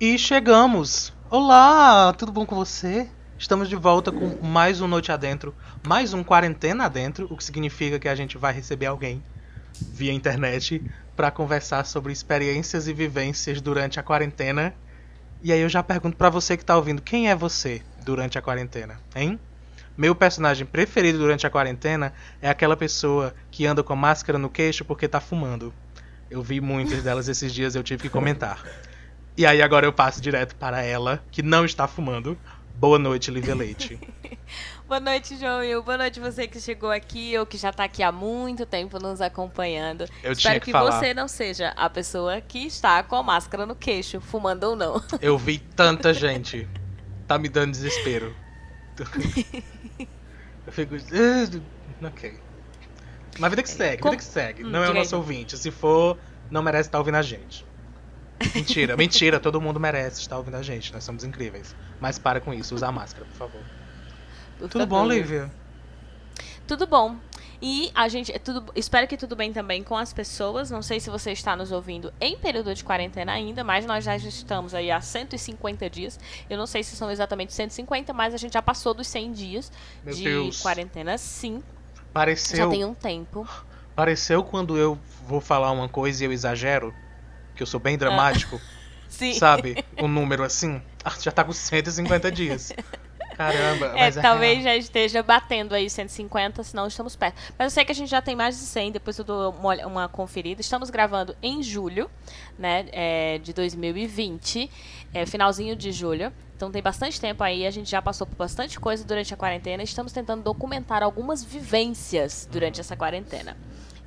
E chegamos! Olá, tudo bom com você? Estamos de volta com mais um Noite Adentro, mais um Quarentena Adentro, o que significa que a gente vai receber alguém via internet para conversar sobre experiências e vivências durante a quarentena. E aí eu já pergunto para você que tá ouvindo, quem é você durante a quarentena, hein? Meu personagem preferido durante a quarentena é aquela pessoa que anda com a máscara no queixo porque tá fumando. Eu vi muitas delas esses dias, eu tive que comentar. E aí agora eu passo direto para ela, que não está fumando. Boa noite, Lívia Leite. Boa noite, João Will. Boa noite você que chegou aqui ou que já está aqui há muito tempo nos acompanhando. Eu Espero que, que você não seja a pessoa que está com a máscara no queixo, fumando ou não. Eu vi tanta gente. Tá me dando desespero. Eu fico. "Ah, Ok. Mas vida que segue, Com- vida que segue. Hum, Não é o nosso ouvinte. Se for, não merece estar ouvindo a gente. Mentira, mentira, todo mundo merece estar ouvindo a gente. Nós somos incríveis. Mas para com isso, usa a máscara, por favor. Por Tudo favor. bom, Lívia? Tudo bom. E a gente, é tudo, espero que tudo bem também com as pessoas. Não sei se você está nos ouvindo em período de quarentena ainda, mas nós já estamos aí há 150 dias. Eu não sei se são exatamente 150, mas a gente já passou dos 100 dias Meu de Deus. quarentena, sim. Já Pareceu, tem um tempo. pareceu quando eu vou falar uma coisa e eu exagero, que eu sou bem dramático, Sim. sabe? Um número assim. Ah, já tá com 150 dias. Caramba, É, mas é talvez já esteja batendo aí 150, senão estamos perto. Mas eu sei que a gente já tem mais de 100, depois eu dou uma, uma conferida. Estamos gravando em julho, né, é, de 2020, é, finalzinho de julho. Então tem bastante tempo aí, a gente já passou por bastante coisa durante a quarentena. Estamos tentando documentar algumas vivências durante essa quarentena.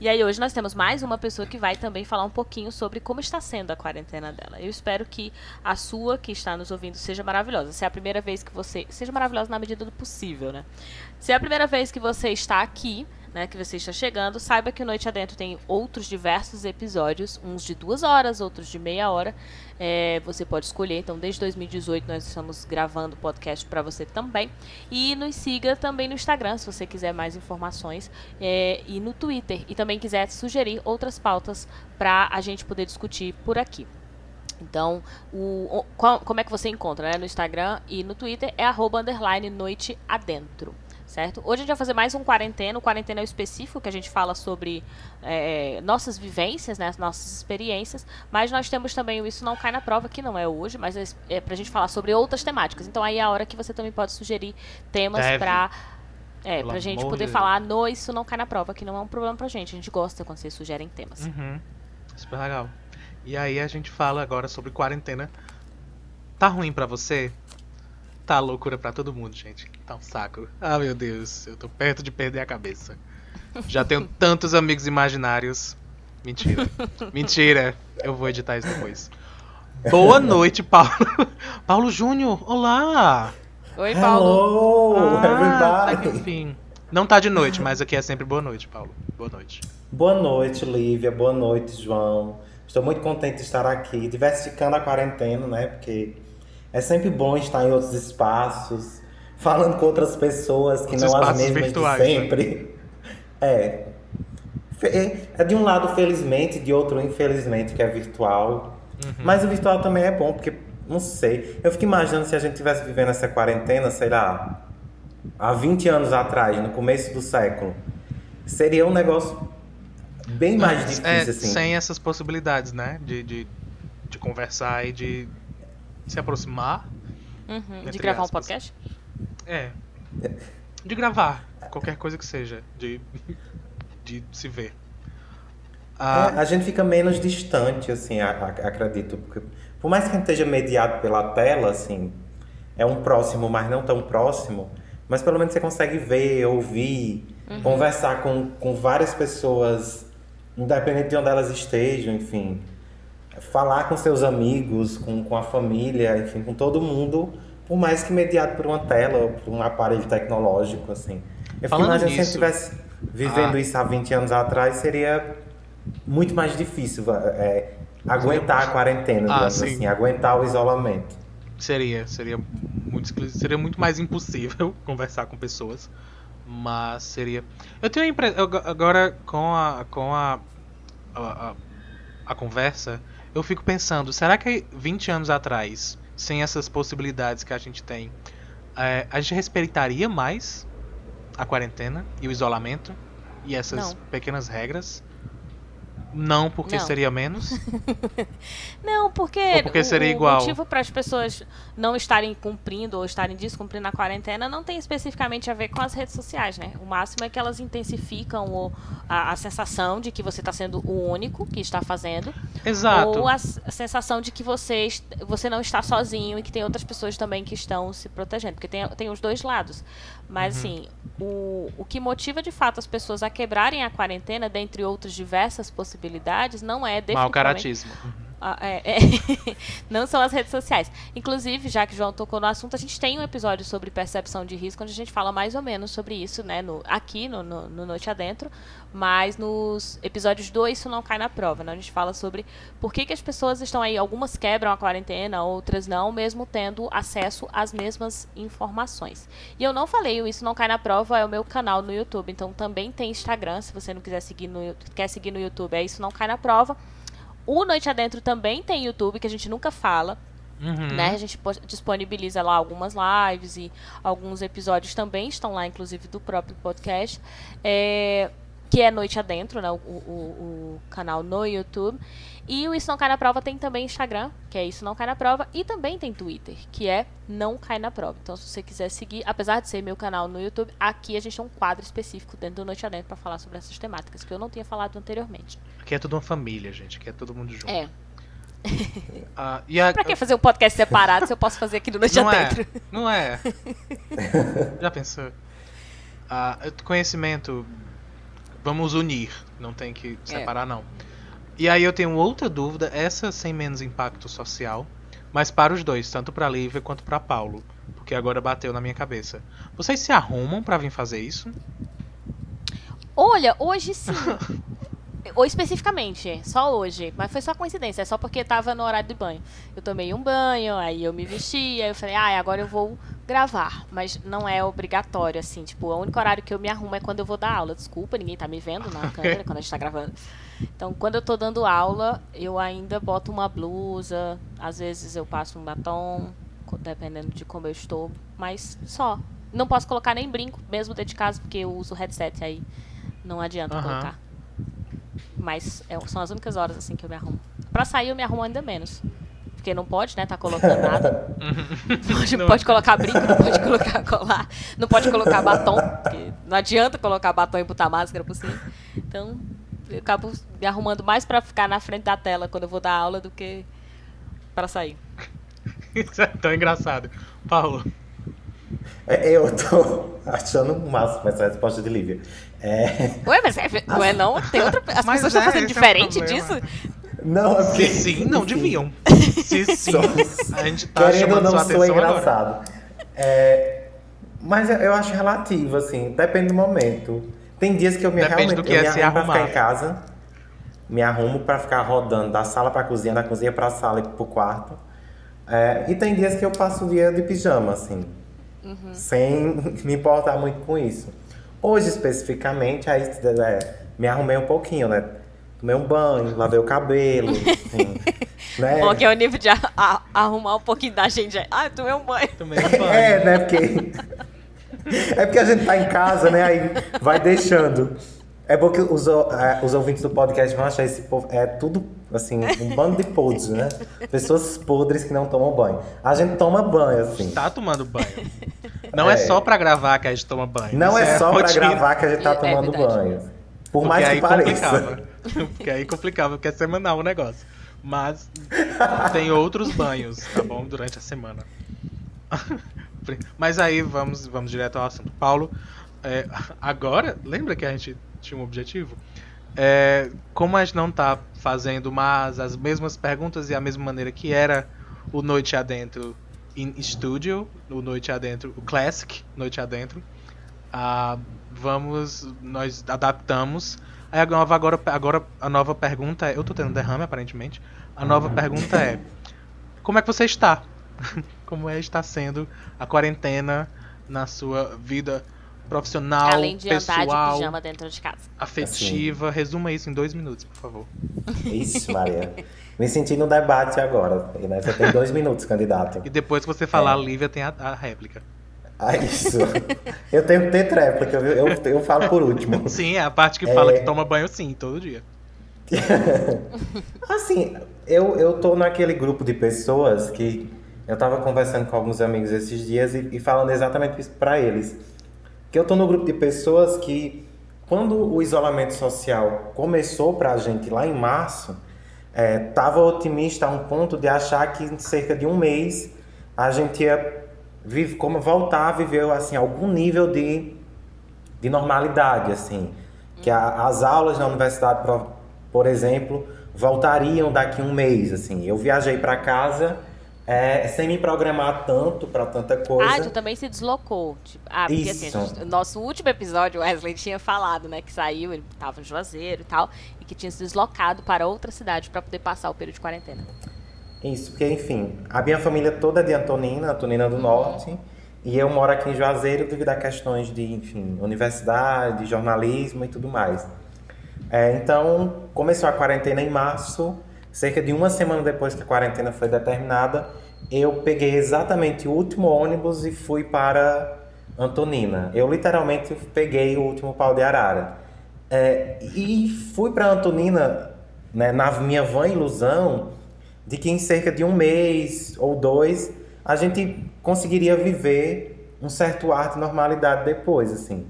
E aí hoje nós temos mais uma pessoa que vai também falar um pouquinho sobre como está sendo a quarentena dela. Eu espero que a sua que está nos ouvindo seja maravilhosa. Se é a primeira vez que você seja maravilhosa na medida do possível, né? Se é a primeira vez que você está aqui, né, que você está chegando, saiba que o Noite Adentro tem outros diversos episódios, uns de duas horas, outros de meia hora. É, você pode escolher. Então, desde 2018 nós estamos gravando podcast para você também. E nos siga também no Instagram, se você quiser mais informações, é, e no Twitter. E também quiser sugerir outras pautas para a gente poder discutir por aqui. Então, o, o- qual- como é que você encontra? Né? No Instagram e no Twitter é arroba underline noite adentro. Certo? Hoje a gente vai fazer mais um quarentena. O quarentena é o específico que a gente fala sobre é, nossas vivências, né, as nossas experiências. Mas nós temos também o Isso Não Cai na Prova, que não é hoje, mas é, é pra gente falar sobre outras temáticas. Então aí é a hora que você também pode sugerir temas Deve. pra. É, Pelo pra gente poder de falar no Isso Não Cai na Prova, que não é um problema pra gente. A gente gosta quando vocês sugerem temas. Uhum. Super legal. E aí a gente fala agora sobre quarentena. Tá ruim pra você? Tá loucura pra todo mundo, gente. Tá um saco. Ah, meu Deus, eu tô perto de perder a cabeça. Já tenho tantos amigos imaginários. Mentira. Mentira. Eu vou editar isso depois. Boa noite, Paulo. Paulo Júnior, olá. Oi, Paulo. Hello, Ah, everybody. enfim. Não tá de noite, mas aqui é sempre boa noite, Paulo. Boa noite. Boa noite, Lívia. Boa noite, João. Estou muito contente de estar aqui, diversificando a quarentena, né? Porque é sempre bom estar em outros espaços, falando com outras pessoas que Os não as mesmas virtuais, de né? sempre. É. Fe- É de um lado, felizmente, de outro, infelizmente, que é virtual. Uhum. Mas o virtual também é bom, porque, não sei. Eu fico imaginando se a gente tivesse vivendo essa quarentena, sei lá, há 20 anos atrás, no começo do século. Seria um negócio bem mais difícil, É, assim. sem essas possibilidades, né? De, de, de conversar e de se aproximar. Uhum, De gravar um aspas. podcast? É. De gravar. Qualquer coisa que seja. De, de se ver. É, Ah, a gente fica menos distante, assim, a- a- acredito. Porque, por mais que a gente esteja mediado pela tela, assim, é um próximo, mas não tão próximo. Mas pelo menos você consegue ver, ouvir, conversar com, com várias pessoas, independente de onde elas estejam, enfim. Falar com seus amigos, com, com a família, enfim, com todo mundo, por mais que mediado por uma tela ou por um aparelho tecnológico, assim. Eu Falando imaginando se a gente estivesse vivendo Ah. isso há 20 anos atrás, seria muito mais difícil é, aguentar a quarentena, Ah, assim, aguentar o isolamento. seria, seria muito, seria muito mais impossível conversar com pessoas. Mas seria. Eu tenho a impressão. Agora, com a. Com a, a, a- a conversa, eu fico pensando, será que 20 anos atrás, sem essas possibilidades que a gente tem, é, a gente respeitaria mais a quarentena e o isolamento e essas Não. pequenas regras? Não, porque Não. seria menos. Não, porque, Ou porque o, seria o igual? motivo para as pessoas não estarem cumprindo ou estarem descumprindo a quarentena não tem especificamente a ver com as redes sociais, né? O máximo é que elas intensificam o, a, a sensação de que você está sendo o único que está fazendo, Exato. ou a, a sensação de que você, você não está sozinho e que tem outras pessoas também que estão se protegendo, porque tem, tem os dois lados. Mas, Uhum. assim, o, o que motiva de fato as pessoas a quebrarem a quarentena, dentre outras diversas possibilidades, não é definitivamente caratismo. Ah, é, é. não são as redes sociais. Inclusive, já que o João tocou no assunto, a gente tem um episódio sobre percepção de risco, onde a gente fala mais ou menos sobre isso, né? No, aqui no, no, no Noite Adentro. Mas nos episódios 2 isso não cai na prova, né? A gente fala sobre por que, que as pessoas estão aí, algumas quebram a quarentena, outras não, mesmo tendo acesso às mesmas informações. E eu não falei, o isso não cai na prova, é o meu canal no YouTube. Então também tem Instagram, se você não quiser seguir no, quer seguir no YouTube, é isso não cai na prova. O Noite Adentro também tem YouTube, que a gente nunca fala, Uhum. né? A gente disponibiliza lá algumas lives e alguns episódios também estão lá, inclusive do próprio podcast, é, que é Noite Adentro, né? O, o- o canal no YouTube. E o Isso Não Cai na Prova tem também Instagram, que é Isso Não Cai na Prova, e também tem Twitter, que é Não Cai na Prova. Então, se você quiser seguir, apesar de ser meu canal no YouTube, aqui a gente tem um quadro específico dentro do Noite Adentro para falar sobre essas temáticas, que eu não tinha falado anteriormente. Aqui é tudo uma família, gente. Aqui é todo mundo junto. É. Ah, e a- Pra que fazer um podcast separado se eu posso fazer aqui no Noite não é, Adentro? não é. Já pensou? Ah, conhecimento, vamos unir, não tem que separar não. E aí eu tenho outra dúvida, essa sem menos impacto social, mas para os dois, tanto para Lívia quanto para Paulo, porque agora bateu na minha cabeça. Vocês se arrumam para vir fazer isso? Olha, hoje sim. Ou especificamente, só hoje. Mas foi só coincidência, é só porque tava no horário de banho. Eu tomei um banho, aí eu me vesti, aí eu falei, ah, agora eu vou gravar. Mas não é obrigatório, assim. Tipo, o único horário que eu me arrumo é quando eu vou dar aula. Desculpa, ninguém tá me vendo na câmera quando a gente tá gravando. Então, quando eu tô dando aula, eu ainda boto uma blusa. Às vezes eu passo um batom, dependendo de como eu estou. Mas só. Não posso colocar nem brinco, mesmo dentro de casa, porque eu uso headset aí. Não adianta Aham. colocar. Mas é- são as únicas horas assim que eu me arrumo. Pra sair eu me arrumo ainda menos. Porque não pode, né, tá colocando nada. Não pode, Não. pode colocar brinco, não pode colocar colar, não pode colocar batom, porque não adianta colocar batom e botar máscara por cima. Então, eu acabo me arrumando mais pra ficar na frente da tela quando eu vou dar aula do que pra sair. Isso é tão engraçado. Paulo, É, Eu tô achando o máximo essa resposta de Lívia. É, Ué, mas é, não é não? Tem outra, as Mas pessoas é, estão fazendo é diferente problema. disso? não, é porque... se sim, não deviam. Se sim, a gente tá Querendo ou chamando não, sua sou engraçado. É, mas eu- acho relativo, assim, depende do momento. Tem dias que eu me Depende realmente do que eu é me se arrumo pra ficar arrumar. em casa. Me arrumo pra ficar rodando da sala pra cozinha, da cozinha pra sala e pro quarto. É, e tem dias que eu passo o dia de pijama, assim. Uhum. Sem me importar muito com isso. Hoje, especificamente, aí é, me arrumei um pouquinho, né? Tomei um banho, lavei o cabelo, assim, né? Bom, que é o nível de a- a- arrumar um pouquinho da gente. é, Ah, eu tomei um banho. Também um banho. É, né? Porque. É porque a gente tá em casa, né? Aí vai deixando. É bom que os, é, os ouvintes do podcast vão achar esse povo. É tudo, assim, um bando de podres, né? Pessoas podres que não tomam banho. A gente toma banho, assim. Tá tomando banho. Não é, É. só pra gravar que a gente toma banho. Não Isso é só pra rotina. gravar que a gente tá É tomando verdade. banho. Por Porque mais aí que pareça. complicava. Porque aí complicava, porque é semanal o negócio. Mas tem outros banhos, tá bom? Durante a semana. Mas aí vamos, vamos direto ao assunto. Paulo, é, agora, lembra que a gente tinha um objetivo? É, como a gente não tá fazendo mais as mesmas perguntas e a mesma maneira que era o Noite Adentro in Studio, o Noite Adentro, o Classic Noite Adentro, ah, vamos, nós adaptamos. Aí a nova, agora, agora a nova pergunta é, eu tô tendo derrame aparentemente. A nova pergunta é, como é que você está? Como é está sendo a quarentena na sua vida profissional, Além de andar de pessoal, pijama dentro de casa. afetiva. Resuma isso em dois minutos, por favor. Isso, Maria. Me senti no debate agora. Né? Você tem dois minutos, candidato. E depois que você falar É. a Lívia, tem a, a réplica. Ah, isso. Eu tenho que ter tréplica, viu? Eu, eu falo por último. Sim, é a parte que fala É. que toma banho sim, todo dia. Assim, eu, eu tô naquele grupo de pessoas que eu tava conversando com alguns amigos esses dias e, e falando exatamente isso pra eles. Que eu tô no grupo de pessoas que, quando o isolamento social começou pra gente lá em março, é, tava otimista a um ponto de achar que em cerca de um mês a gente ia vive, como voltar a viver assim, algum nível de, de normalidade, assim. Que a- as aulas na universidade, por exemplo, voltariam daqui a um mês, assim. Eu viajei para casa é, sem me programar tanto para tanta coisa. Ah, tu também se deslocou. Tipo, ah, porque assim, Isso. a gente- nosso último episódio, o Wesley tinha falado, né? Que saiu, ele tava em Juazeiro e tal, e que tinha se deslocado para outra cidade para poder passar o período de quarentena. Isso, porque, enfim, a minha família toda é de Antonina, Antonina do Norte, e eu moro aqui em Juazeiro devido a questões de, enfim, universidade, jornalismo e tudo mais. É, então, começou a quarentena em março, cerca de uma semana depois que a quarentena foi determinada, eu peguei exatamente o último ônibus e fui para Antonina. Eu literalmente peguei o último pau de arara. É, e fui para Antonina, né, na minha vã ilusão, de que em cerca de um mês ou dois a gente conseguiria viver um certo ar de normalidade depois, assim.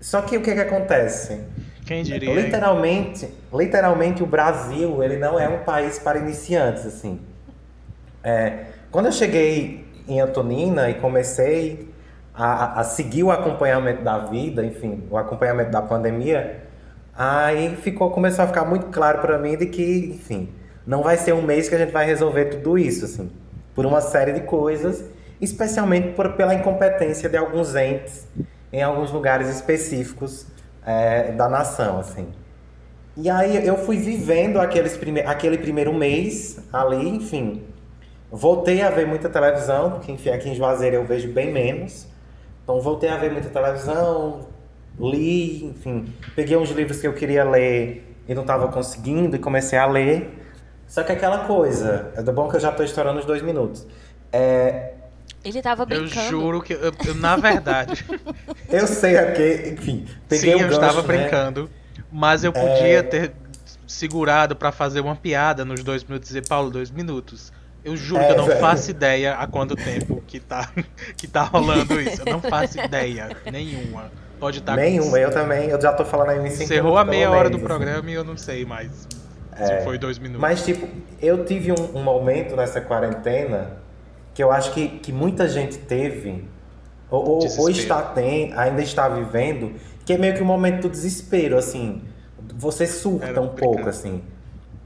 Só que o que que acontece? Quem diria? Literalmente, literalmente o Brasil, ele não é um país para iniciantes, assim. É, quando eu cheguei em Antonina e comecei a, a seguir o acompanhamento da vida, enfim, o acompanhamento da pandemia, aí ficou, começou a ficar muito claro para mim de que, enfim, não vai ser um mês que a gente vai resolver tudo isso, assim, por uma série de coisas, especialmente por, pela incompetência de alguns entes em alguns lugares específicos é, da nação, assim. E aí eu fui vivendo aqueles prime aquele primeiro mês ali, enfim. Voltei a ver muita televisão, porque enfim, aqui em Juazeiro eu vejo bem menos. Então voltei a ver muita televisão, li, enfim, peguei uns livros que eu queria ler e não estava conseguindo e comecei a ler. Só que aquela coisa, é do bom que eu já estou estourando os dois minutos. É, Ele tava Eu brincando. juro que, eu, eu, na verdade, eu sei aqui, enfim, peguei sim, o eu gancho, estava né? brincando. Mas eu podia ter segurado pra fazer uma piada nos dois minutos e dizer, Paulo, dois minutos. Eu juro É, que eu não velho. faço ideia há quanto tempo que tá, que tá rolando isso. Eu não faço ideia nenhuma. Pode estar Nenhuma, eu também, eu já tô falando aí uns cinco Encerrou a meia hora do assim. programa e eu não sei mais É. se foi dois minutos. Mas, tipo, eu tive um, um momento nessa quarentena que eu acho que, que muita gente teve, ou, ou, ou está tem, ainda está vivendo, que é meio que um momento do desespero, assim. Você surta um pouco, assim.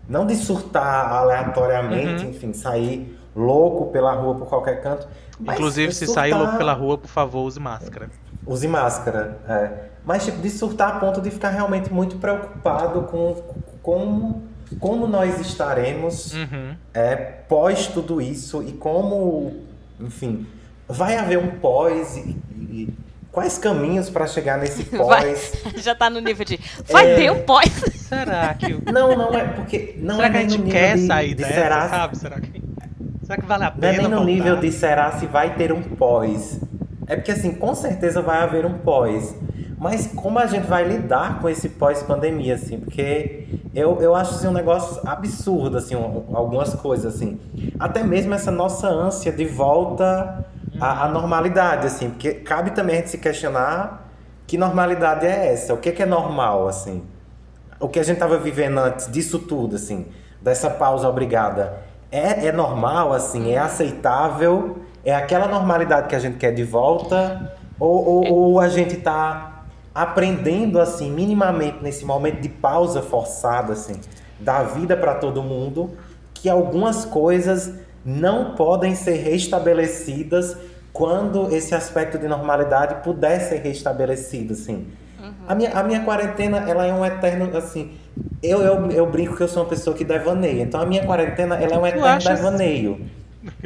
Não de surtar aleatoriamente, Uhum. enfim, sair louco pela rua por qualquer canto. Inclusive, se surtar- sair louco pela rua, por favor, use máscara. Use máscara, é. Mas, tipo, de surtar a ponto de ficar realmente muito preocupado com, com como nós estaremos Uhum. é, pós tudo isso e como, enfim, vai haver um pós e, e quais caminhos para chegar nesse Vai. pós. Já tá no nível de. Vai É. ter um pós. Será que. Não, não é porque não será é que a gente nível quer de, sair de dessa, será, sabe? Será que. Será que vale a não é pena? nem no voltar? nível de será se vai ter um pós. É porque assim, com certeza vai haver um pós. Mas como a gente vai lidar com esse pós-pandemia, assim? Porque eu, eu acho assim, um negócio absurdo, assim, um- algumas coisas, assim. Até mesmo essa nossa ânsia de volta à, à normalidade, assim. Porque cabe também a gente se questionar que normalidade é essa? O que, que é normal, assim? o que a gente estava vivendo antes disso tudo, assim, dessa pausa obrigada, é, é normal, assim, é aceitável, é aquela normalidade que a gente quer de volta, ou, ou, ou a gente está aprendendo, assim, minimamente nesse momento de pausa forçada, assim, da vida para todo mundo, que algumas coisas não podem ser restabelecidas quando esse aspecto de normalidade puder ser restabelecido, assim. A minha, a minha quarentena, ela é um eterno, assim... Eu, eu, eu brinco que eu sou uma pessoa que devaneia. Então, a minha quarentena, ela é um eterno achas? devaneio.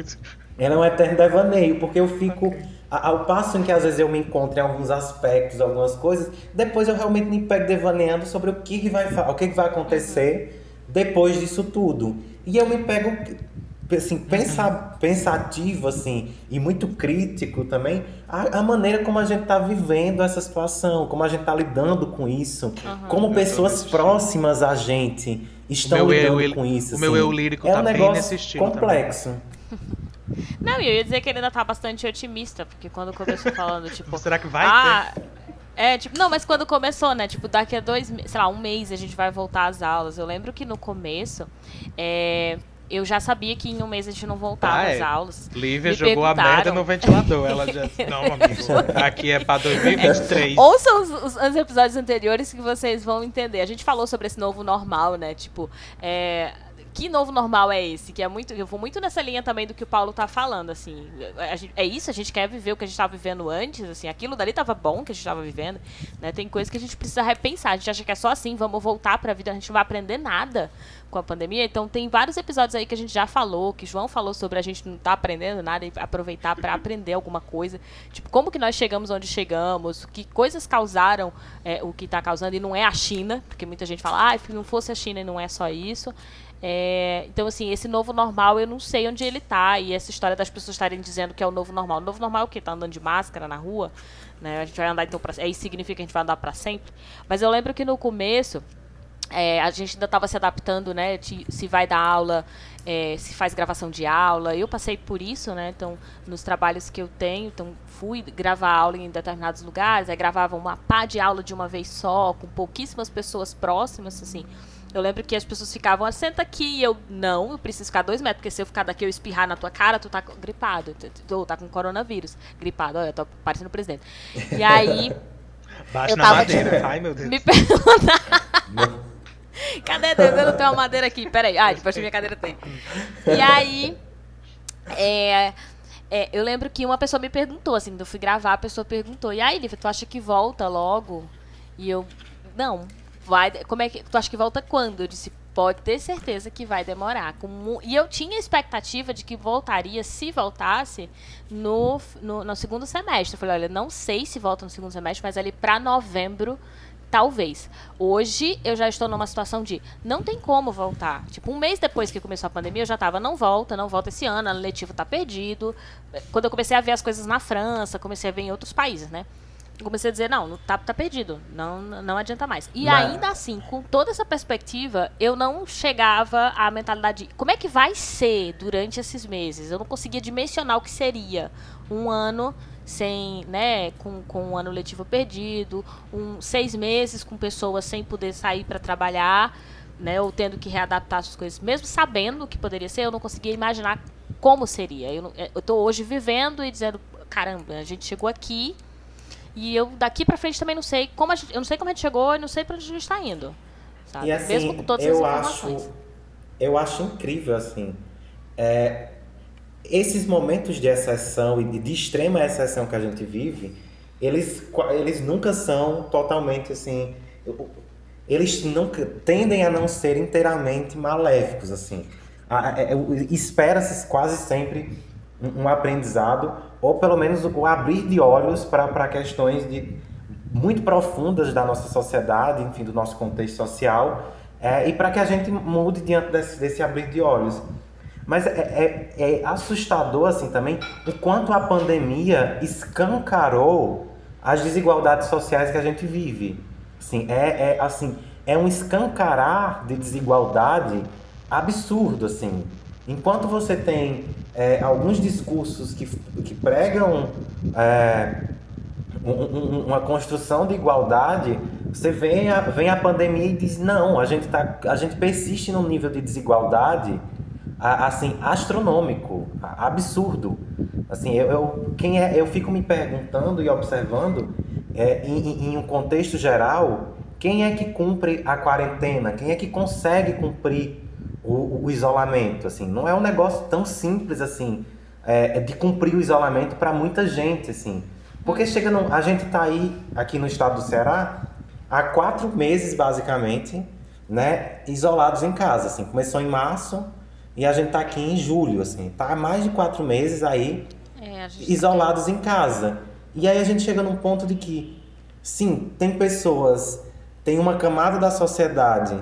Ela é um eterno devaneio, porque eu fico ao passo em que às vezes eu me encontro em alguns aspectos, algumas coisas, depois eu realmente me pego devaneando sobre o que, que vai o que, que vai acontecer depois disso tudo. E eu me pego assim, pensar, pensativo assim, e muito crítico também a, a maneira como a gente está vivendo essa situação, como a gente está lidando com isso, uhum. como pessoas próximas a gente estão lidando eu, com isso. O assim. meu eu lírico é tá um bem nesse estilo complexo. Não, eu ia dizer que ele ainda tá bastante otimista, porque quando começou falando, tipo. Será que vai ah, ter? É, tipo, não, mas quando começou, né? Tipo, daqui a dois, sei lá, um mês a gente vai voltar às aulas. Eu lembro que no começo, é, eu já sabia que em um mês a gente não voltava ah, é. às aulas. Lívia Me jogou a merda no ventilador. Ela disse, não, amigo, aqui é pra 2023. É. Ouçam os, os, os, episódios anteriores que vocês vão entender. A gente falou sobre esse novo normal, né? Tipo, é que novo normal é esse? Que é muito. Eu vou muito nessa linha também do que o Paulo tá falando, assim. Gente, é isso, a gente quer viver o que a gente estava vivendo antes, assim, aquilo dali tava bom que a gente estava vivendo. Né? Tem coisas que a gente precisa repensar. A gente acha que é só assim, vamos voltar para a vida, a gente não vai aprender nada com a pandemia. Então tem vários episódios aí que a gente já falou, que João falou sobre a gente não tá aprendendo nada e aproveitar para aprender alguma coisa. Tipo, como que nós chegamos onde chegamos, que coisas causaram é, o que está causando, e não é a China, porque muita gente fala, ah, se não fosse a China e não é só isso. É, então, assim, esse novo normal eu não sei onde ele tá. E essa história das pessoas estarem dizendo que é o novo normal. O novo normal é o quê? Tá andando de máscara na rua? Né? A gente vai andar então pra. Isso significa que a gente vai andar para sempre. Mas eu lembro que no começo. É, a gente ainda estava se adaptando, né? Se vai dar aula, é, se faz gravação de aula. Eu passei por isso, né? Então, nos trabalhos que eu tenho, então fui gravar aula em determinados lugares, aí gravava uma pá de aula de uma vez só, com pouquíssimas pessoas próximas, assim. Eu lembro que as pessoas ficavam, ah, senta aqui, e eu, não, eu preciso ficar dois metros, porque se eu ficar daqui eu espirrar na tua cara, tu tá gripado, tu tá com coronavírus. Gripado, olha, eu tô parecendo o presidente. E aí. Baixa na madeira, tipo, ai meu Deus. Me perguntar. Cadê Deus? Eu não tenho uma madeira aqui, peraí. Ah, depois da minha cadeira tem. E aí. É, é, eu lembro que uma pessoa me perguntou, assim, eu fui gravar, a pessoa perguntou, e aí, Lívia, tu acha que volta logo? E eu, não, vai. Como é que. Tu acha que volta quando? Eu disse, pode ter certeza que vai demorar. Com, e eu tinha expectativa de que voltaria, se voltasse, no, no, no segundo semestre. Eu falei, olha, não sei se volta no segundo semestre, mas ali para novembro Talvez. Hoje eu já estou numa situação de não tem como voltar. Tipo, um mês depois que começou a pandemia, eu já estava, não volta, não volta esse ano, ano letivo está perdido. Quando eu comecei a ver as coisas na França, comecei a ver em outros países, né? Comecei a dizer, não, tá, tá perdido, não, não adianta mais. E Mas... ainda assim, com toda essa perspectiva, eu não chegava à mentalidade de como é que vai ser durante esses meses. Eu não conseguia dimensionar o que seria um ano sem, né, com, com um ano letivo perdido, um, seis meses com pessoas sem poder sair para trabalhar, né, ou tendo que readaptar as coisas, mesmo sabendo o que poderia ser, eu não conseguia imaginar como seria. Eu, estou hoje vivendo e dizendo, caramba, a gente chegou aqui e eu daqui para frente também não sei como gente, eu não sei como a gente chegou e não sei para onde a gente está indo. Sabe? E assim, Mesmo com todas eu. Acho, eu acho incrível assim. É, esses momentos de exceção e de extrema exceção que a gente vive, eles, eles nunca são totalmente assim. Eles nunca tendem a não ser inteiramente maléficos assim. É, espera-se quase sempre um aprendizado ou pelo menos o abrir de olhos para questões de, muito profundas da nossa sociedade, enfim, do nosso contexto social, é, e para que a gente mude diante desse, desse abrir de olhos. Mas é, é, é, assustador, assim, também, o quanto a pandemia escancarou as desigualdades sociais que a gente vive. Assim, é, é, assim, é um escancarar de desigualdade absurdo, assim. Enquanto você tem é, alguns discursos que, que pregam é, um, um, uma construção de igualdade, você vem a, vem a pandemia e diz não, a gente, tá, a gente persiste num nível de desigualdade assim astronômico, absurdo. Assim, eu, eu, quem é, eu fico me perguntando e observando é, em, em um contexto geral, quem é que cumpre a quarentena? Quem é que consegue cumprir o, o isolamento, assim, não é um negócio tão simples assim, é, é de cumprir o isolamento para muita gente, assim, porque chega no, a gente está aí aqui no estado do Ceará há quatro meses basicamente, né, isolados em casa, assim, começou em março e a gente está aqui em julho, assim, tá há mais de quatro meses aí é, isolados em casa. E aí a gente chega num ponto de que, sim, tem pessoas, tem uma camada da sociedade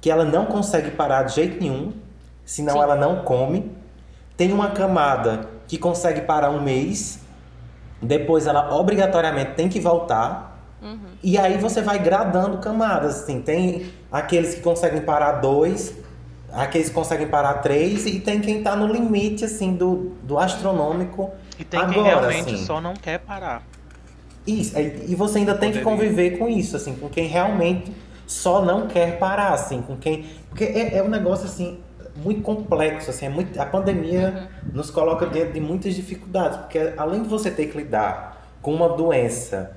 que ela não consegue parar de jeito nenhum, senão sim. ela não come. Tem uma camada que consegue parar um mês, depois ela obrigatoriamente tem que voltar. Uhum. E aí você vai gradando camadas, assim. Tem aqueles que conseguem parar dois, aqueles que conseguem parar três, e tem quem tá no limite, assim, do, do astronômico. E tem agora, quem realmente assim. só não quer parar. Isso, e você ainda tem Poderia. que conviver com isso, assim, com quem realmente só não quer parar, assim, com quem. Porque é, é um negócio assim muito complexo, assim, é muito, a pandemia uhum. nos coloca diante de muitas dificuldades, porque além de você ter que lidar com uma doença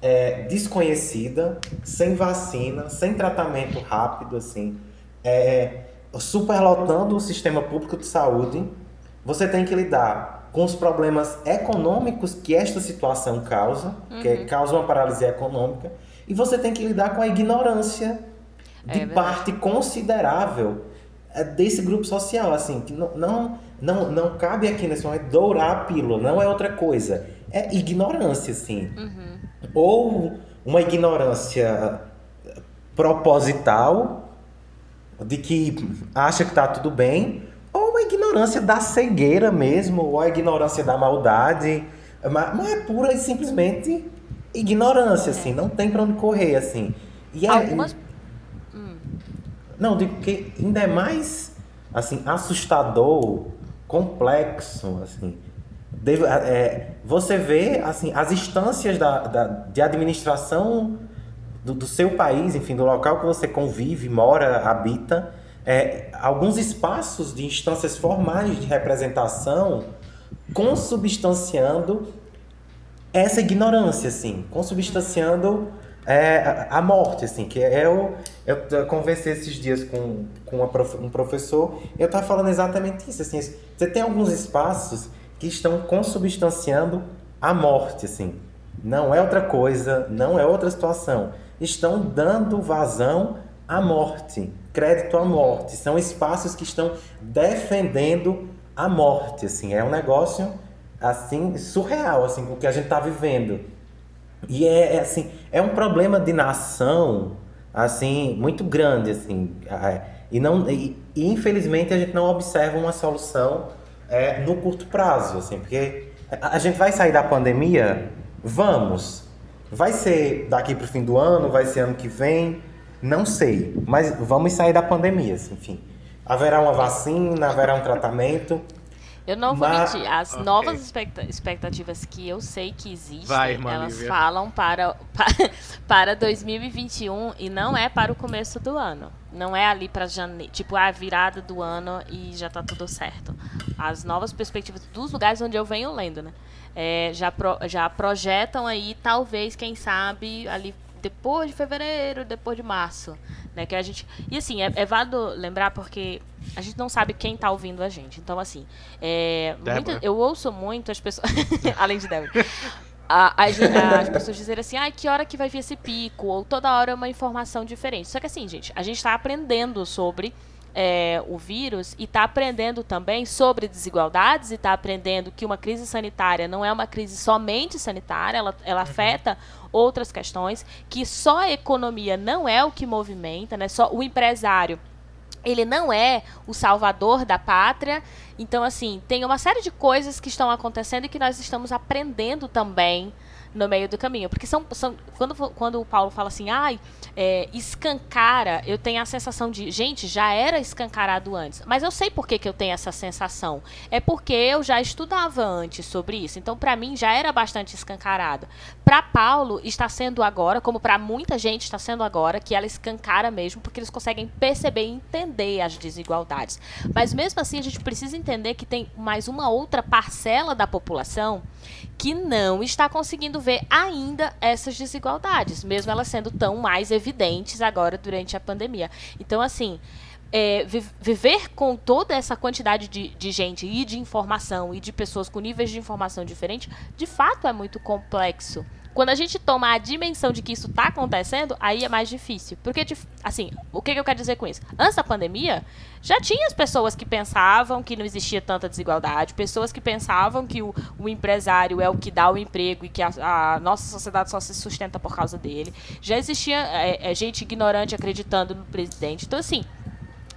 é, desconhecida, sem vacina, sem tratamento rápido, assim, é, superlotando o sistema público de saúde, você tem que lidar com os problemas econômicos que esta situação causa, uhum. que causa uma paralisia econômica, e você tem que lidar com a ignorância de é parte considerável é, desse grupo social, assim, que não, não, não, não cabe aqui nesse momento dourar a pílula, não é outra coisa. É ignorância, assim. Uhum. Ou uma ignorância proposital, de que acha que tá tudo bem, ou uma ignorância da cegueira mesmo, ou a ignorância da maldade, mas, mas é pura e simplesmente ignorância, assim, não tem pra onde correr, assim. E é, Algumas... Hum. Não, digo que ainda é mais, assim, assustador, complexo, assim. Deve, é, você vê, assim, as instâncias da, da de administração do, do, seu país, enfim, do local que você convive, mora, habita, é, alguns espaços de instâncias formais de representação consubstanciando essa ignorância, assim, consubstanciando é, a morte, assim, que é o... Eu conversei esses dias com, com prof, um professor e eu estava falando exatamente isso, assim, você tem alguns espaços que estão consubstanciando a morte, assim, não é outra coisa, não é outra situação, estão dando vazão à morte, crédito à morte, são espaços que estão defendendo a morte, assim, é um negócio assim surreal assim o que a gente está vivendo. E é, é, assim é um problema de nação assim muito grande assim é, e não e, infelizmente a gente não observa uma solução é, no curto prazo assim porque a, a gente vai sair da pandemia? Vamos. Vai ser daqui para o fim do ano vai ser ano que vem? Não sei mas vamos sair da pandemia assim, enfim. Haverá uma vacina haverá um tratamento eu não vou Mas... mentir. As okay. novas expectativas que eu sei que existem, Vai, elas Lívia. falam para, para 2021 e não é para o começo do ano. Não é ali para janeiro, tipo a virada do ano e já tá tudo certo. As novas perspectivas dos lugares onde eu venho lendo, né? É, já, pro, já projetam aí, talvez, quem sabe, ali depois de fevereiro, depois de março, né? Que a gente e assim é, é válido lembrar porque a gente não sabe quem está ouvindo a gente. Então assim, é, muita, eu ouço muito as pessoas, além de Débora, a, a, as pessoas dizerem assim, ah, que hora que vai vir esse pico ou toda hora é uma informação diferente. Só que assim, gente, a gente está aprendendo sobre é, o vírus e está aprendendo também sobre desigualdades e está aprendendo que uma crise sanitária não é uma crise somente sanitária, ela, ela uhum. afeta outras questões, que só a economia não é o que movimenta, né? Só o empresário ele não é o salvador da pátria. Então, assim, tem uma série de coisas que estão acontecendo e que nós estamos aprendendo também no meio do caminho. Porque são, são quando, quando o Paulo fala assim, ai, é, escancara, eu tenho a sensação de, gente, já era escancarado antes. Mas eu sei por que, que eu tenho essa sensação. É porque eu já estudava antes sobre isso. Então, para mim, já era bastante escancarado. Para Paulo, está sendo agora, como para muita gente está sendo agora, que ela escancara mesmo, porque eles conseguem perceber e entender as desigualdades. Mas mesmo assim, a gente precisa entender que tem mais uma outra parcela da população que não está conseguindo ver ainda essas desigualdades, mesmo elas sendo tão mais evidentes agora durante a pandemia. Então, assim, é, viver com toda essa quantidade de, de, gente e de informação e de pessoas com níveis de informação diferentes, de fato é muito complexo Quando a gente toma a dimensão de que isso está acontecendo, aí é mais difícil. Porque, assim, o que, eu quero dizer com isso? Antes da pandemia, já tinha as pessoas que pensavam que não existia tanta desigualdade, pessoas que pensavam que o, o empresário é o que dá o emprego e que a, a, nossa sociedade só se sustenta por causa dele. Já existia é, é, gente ignorante acreditando no presidente. Então, assim,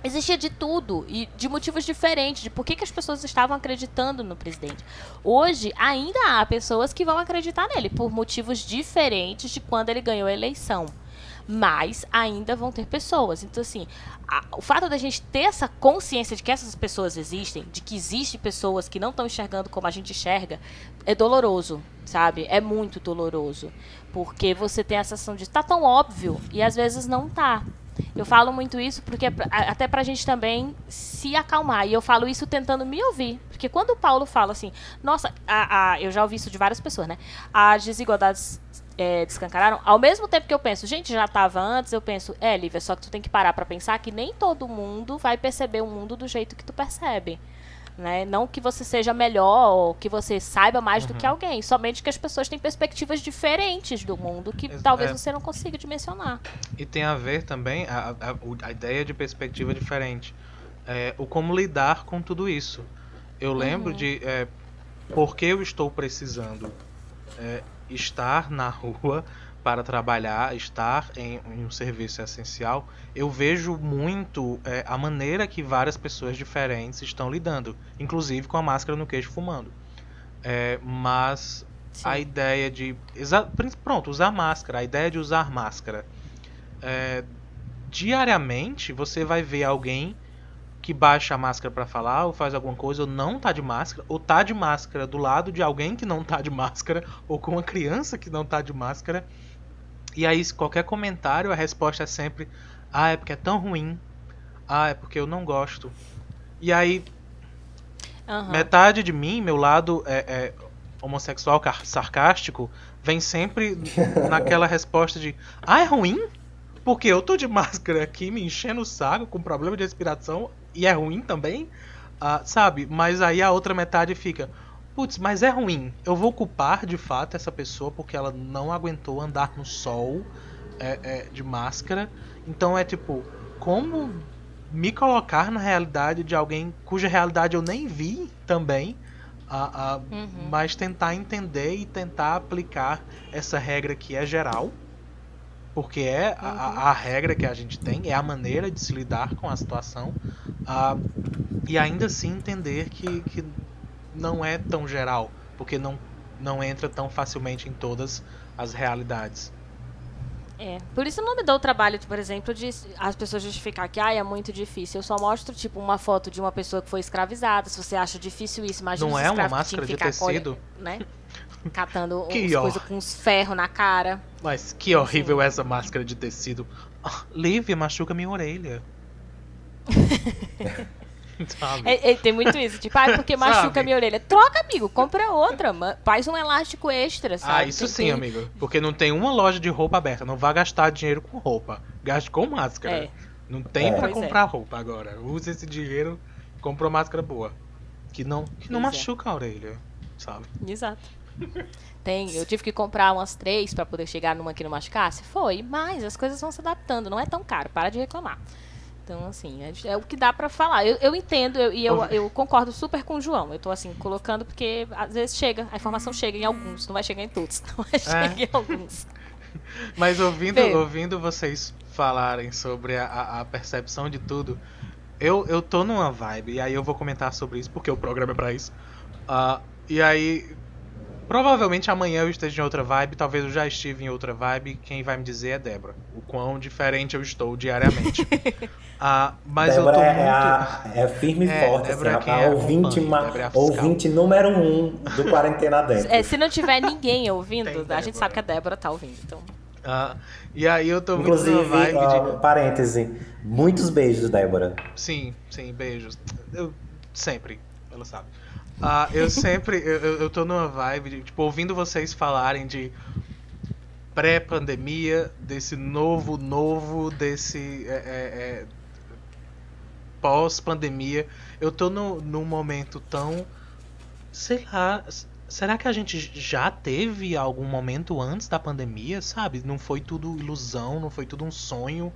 Existia de tudo e de motivos diferentes, de por que, que as pessoas estavam acreditando no presidente. Hoje, ainda há pessoas que vão acreditar nele por motivos diferentes de quando ele ganhou a eleição. Mas ainda vão ter pessoas. Então, assim, a, o fato da gente ter essa consciência de que essas pessoas existem, de que existem pessoas que não estão enxergando como a gente enxerga, é doloroso, sabe? É muito doloroso. Porque você tem a sensação de tá tão óbvio e às vezes não tá. Eu falo muito isso porque até pra gente também se acalmar. E eu falo isso tentando me ouvir. Porque quando o Paulo fala assim, nossa, a, a, eu já ouvi isso de várias pessoas, né? As desigualdades é, descancararam. Ao mesmo tempo que eu penso, gente, já estava antes, eu penso, é, Lívia, só que tu tem que parar para pensar que nem todo mundo vai perceber o mundo do jeito que tu percebe. Né? Não que você seja melhor ou que você saiba mais uhum. do que uhum. alguém, somente que as pessoas têm perspectivas diferentes do mundo que talvez é. você não consiga dimensionar. E tem a ver também a, a, a ideia de perspectiva diferente, é, o como lidar com tudo isso. Eu lembro uhum. de é, por que eu estou precisando é, estar na rua para trabalhar, estar em, em, um serviço essencial, eu vejo muito é, a maneira que várias pessoas diferentes estão lidando, inclusive com a máscara no queixo fumando. É, mas Sim. a ideia de. Pronto, usar máscara, a ideia de usar máscara. É, diariamente você vai ver alguém que baixa a máscara para falar ou faz alguma coisa ou não tá de máscara ou tá de máscara do lado de alguém que não tá de máscara ou com uma criança que não tá de máscara. E aí qualquer comentário a resposta é sempre: "Ah, é porque é tão ruim. Ah, é porque eu não gosto". E aí uhum. metade de mim, meu lado é, é homossexual sarcástico, vem sempre naquela resposta de: "Ah, é ruim?" Porque eu tô de máscara aqui me enchendo o saco com problema de respiração e é ruim também, uh, sabe? Mas aí a outra metade fica, putz, mas é ruim. Eu vou culpar de fato essa pessoa porque ela não aguentou andar no sol é, é, de máscara. Então é tipo, como me colocar na realidade de alguém cuja realidade eu nem vi também. Uh, uh, uhum. Mas tentar entender e tentar aplicar essa regra que é geral porque é a, a, uhum. regra que a gente tem, é a maneira de se lidar com a situação, uh, e ainda assim entender que, que não é tão geral, porque não, não entra tão facilmente em todas as realidades. É, por isso não me dou o trabalho, por exemplo, de as pessoas justificar que ah, é muito difícil. Eu só mostro, tipo, uma foto de uma pessoa que foi escravizada. Se você acha difícil isso, imagina Não é uma máscara de tecido? Né? catando que as coisas com os ferros na cara. Mas que horrível Sim. essa máscara de tecido. Oh, Lívia, machuca minha orelha. é, é, tem muito isso, tipo, ah, porque machuca sabe? minha orelha. Troca, amigo, compra outra, faz um elástico extra, sabe? Ah, isso tem, sim, tem... amigo. Porque não tem uma loja de roupa aberta, não vá gastar dinheiro com roupa. Gaste com máscara. É. Não tem é. pra pois comprar é. roupa agora. Use esse dinheiro, compra uma máscara boa. Que não, que não é. machuca a orelha, sabe? Exato. Tem, eu tive que comprar umas três para poder chegar numa que não machucasse? Foi, mas as coisas vão se adaptando, não é tão caro, para de reclamar. Então, assim, é, é o que dá para falar. Eu, eu entendo eu, e eu, eu concordo super com o João. Eu tô, assim, colocando porque às vezes chega, a informação chega em alguns, não vai chegar em todos, chegar é. em alguns. Mas ouvindo, ouvindo vocês falarem sobre a, a percepção de tudo, eu, eu tô numa vibe, e aí eu vou comentar sobre isso, porque o programa é pra isso. Uh, e aí, Provavelmente amanhã eu esteja em outra vibe, talvez eu já estive em outra vibe. Quem vai me dizer é Débora. O quão diferente eu estou diariamente. ah, mas Débora eu tô é, muito... a, é firme e é, forte, Débora assim, a, a, ouvinte, ma, é ouvinte número um do Quarentena Dentro. É, se não tiver ninguém ouvindo, a gente sabe que a Débora tá ouvindo, então... Ah, e aí eu tô Inclusive, muito vibe uh, de... parêntese, muitos beijos, Débora. Sim, sim, beijos. Eu sempre, ela sabe. Ah, eu sempre. Eu, eu tô numa vibe de, tipo, ouvindo vocês falarem de pré-pandemia, desse novo, novo, desse. É, é, é, pós-pandemia. Eu tô no, num momento tão. Sei lá. será que a gente já teve algum momento antes da pandemia, sabe? Não foi tudo ilusão, não foi tudo um sonho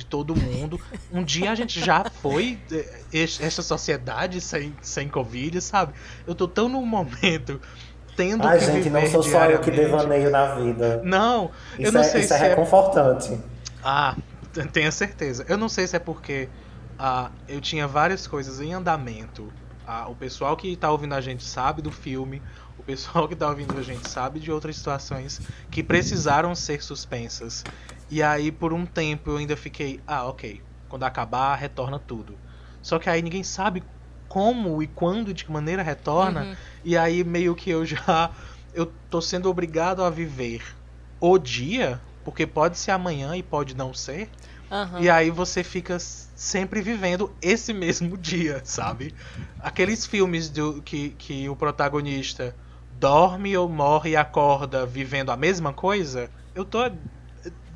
de todo mundo. Um dia a gente já foi eh, essa sociedade sem, sem Covid, sabe? Eu tô tão num momento tendo Ai, gente, não sou só eu que devaneio na vida. Não, Isso, eu não é, sei isso se é é reconfortante. Ah, tenho certeza. Eu não sei se é porque ah, eu tinha várias coisas em andamento. Ah, o pessoal que tá ouvindo a gente sabe do filme. O pessoal que tá ouvindo a gente sabe de outras situações que precisaram ser suspensas. E aí, por um tempo, eu ainda fiquei, ah, ok. Quando acabar, retorna tudo. Só que aí ninguém sabe como e quando e de que maneira retorna. Uhum. E aí meio que eu já eu tô sendo obrigado a viver o dia, porque pode ser amanhã e pode não ser. Aham. E aí você fica sempre vivendo esse mesmo dia, sabe? Aqueles filmes do que, que o protagonista dorme ou morre e acorda vivendo a mesma coisa, eu tô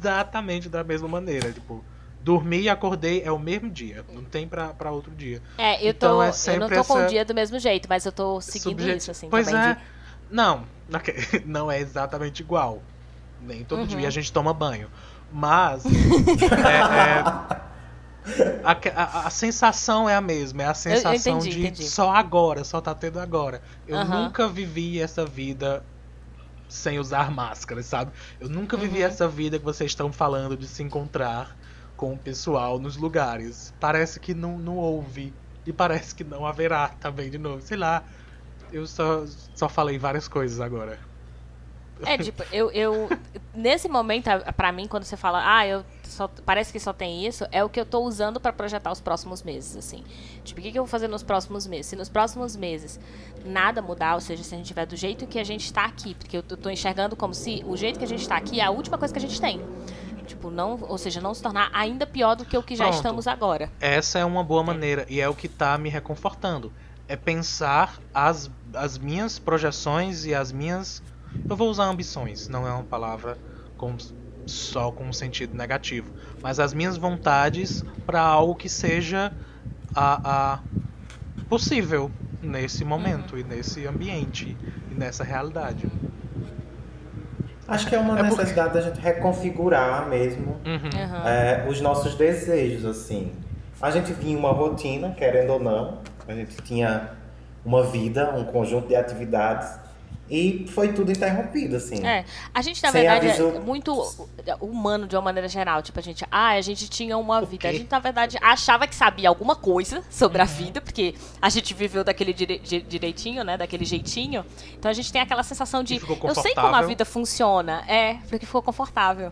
exatamente da mesma maneira, tipo, dormi e acordei é o mesmo dia, não tem pra, pra outro dia. É, eu, Então tô, é eu não tô com o dia do mesmo jeito, mas eu tô seguindo Subjeti- isso, assim, pois é. de- Não, não é exatamente igual. Nem todo Uhum. dia a gente toma banho. Mas é, é, a, a- a sensação é a mesma. É a sensação entendi, de entendi. só agora, só tá tendo agora. Eu Aham. nunca vivi essa vida sem usar máscaras, sabe? Eu nunca vivi Uhum. essa vida que vocês estão falando de se encontrar com o pessoal nos lugares. Parece que não, não houve. E parece que não haverá também de novo. Sei lá. Eu só, só falei várias coisas agora. É, tipo, eu, eu. Nesse momento, a- pra mim, quando você fala, ah, eu só, parece que só tem isso, é o que eu tô usando pra projetar os próximos meses, assim. Tipo, o que, que eu vou fazer nos próximos meses? Se nos próximos meses nada mudar, ou seja, se a gente tiver do jeito que a gente tá aqui, porque eu tô enxergando como se o jeito que a gente tá aqui é a última coisa que a gente tem. Tipo, não, ou seja, não se tornar ainda pior do que o que já Pronto. estamos agora. Essa é uma boa maneira e é o que tá me reconfortando. É pensar as, as minhas projeções e as minhas. Eu vou usar ambições, não é uma palavra com, só com um sentido negativo. Mas as minhas vontades para algo que seja a, a possível nesse momento e nesse ambiente e nessa realidade. Acho que é uma É porque- necessidade da gente reconfigurar mesmo Uhum. É, os nossos desejos, assim. A gente vinha uma rotina, querendo ou não. A gente tinha uma vida, um conjunto de atividades. E foi tudo interrompido, assim. É, a gente na Sem verdade aviso- é muito humano de uma maneira geral, tipo a gente, ah, a gente tinha uma vida, a gente na verdade achava que sabia alguma coisa sobre Uhum. a vida, porque a gente viveu daquele dire- di- direitinho, né, daquele jeitinho. Então a gente tem aquela sensação de E eu sei como a vida funciona, é, porque ficou confortável.